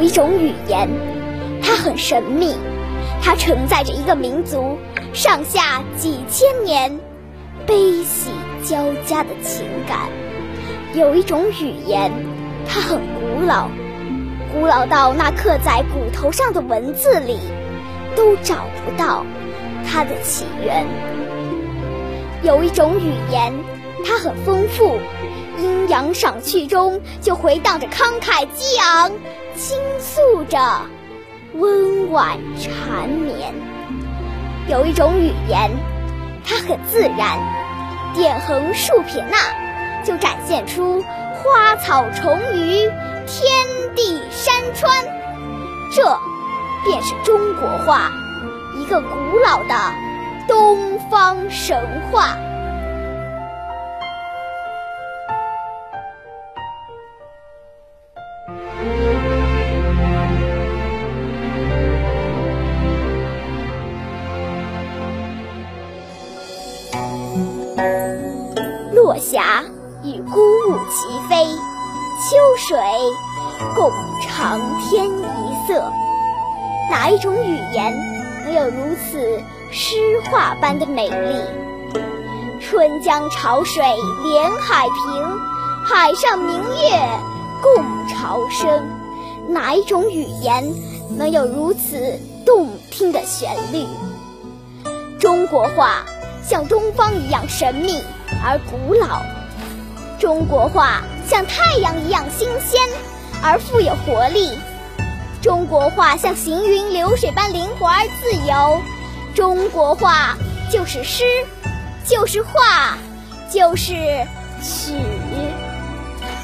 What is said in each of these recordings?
有一种语言，它很神秘，它承载着一个民族上下几千年悲喜交加的情感。有一种语言，它很古老，古老到那刻在骨头上的文字里都找不到它的起源。有一种语言，它很丰富。阴阳赏去中，就回荡着慷慨激昂，倾诉着温婉缠绵。有一种语言，它很自然，点横竖撇捺，就展现出花草虫鱼、天地山川。这便是中国话，一个古老的东方神话。与孤鹜齐飞，秋水共长天一色。哪一种语言能有如此诗画般的美丽？春江潮水连海平，海上明月共潮生。哪一种语言能有如此动听的旋律？中国话。像东方一样神秘而古老，中国话像太阳一样新鲜而富有活力，中国话像行云流水般灵活而自由，中国话就是诗，就是画，就是曲。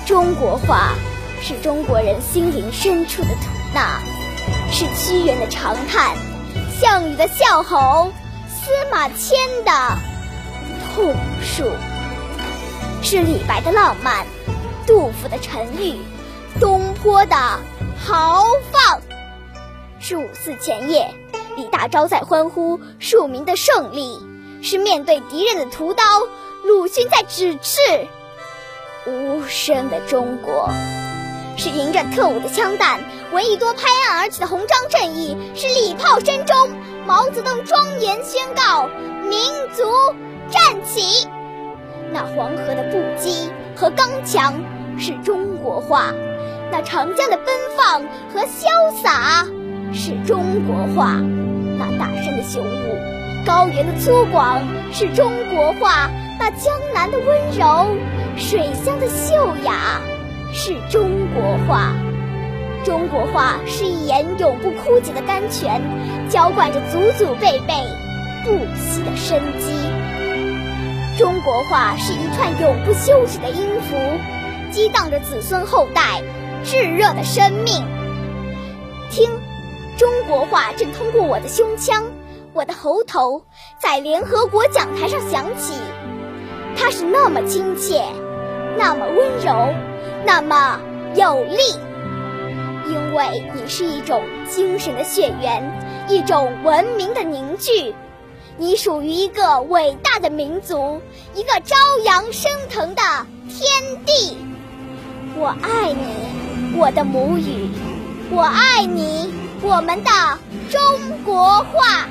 中国话是中国人心灵深处的吐纳，是屈原的长叹，项羽的笑吼。司马迁的痛述，是李白的浪漫，杜甫的沉郁，东坡的豪放，是五四前夜李大钊在欢呼庶民的胜利，是面对敌人的屠刀鲁迅在指斥无声的中国，是迎着特务的枪弹闻一多拍案而起的红章正义，是礼炮声中。毛泽东庄严宣告：“民族站起！”那黄河的不羁和刚强是中国话，那长江的奔放和潇洒是中国话，那大山的雄武、高原的粗犷是中国话，那江南的温柔、水乡的秀雅是中国话。中国话是一眼永不枯竭的甘泉，浇灌着祖祖辈辈不息的生机。中国话是一串永不休止的音符，激荡着子孙后代炙热的生命。听，中国话正通过我的胸腔、我的喉头，在联合国讲台上响起。它是那么亲切，那么温柔，那么有力。因为你是一种精神的血缘，一种文明的凝聚，你属于一个伟大的民族，一个朝阳升腾的天地。我爱你，我的母语；我爱你，我们的中国话。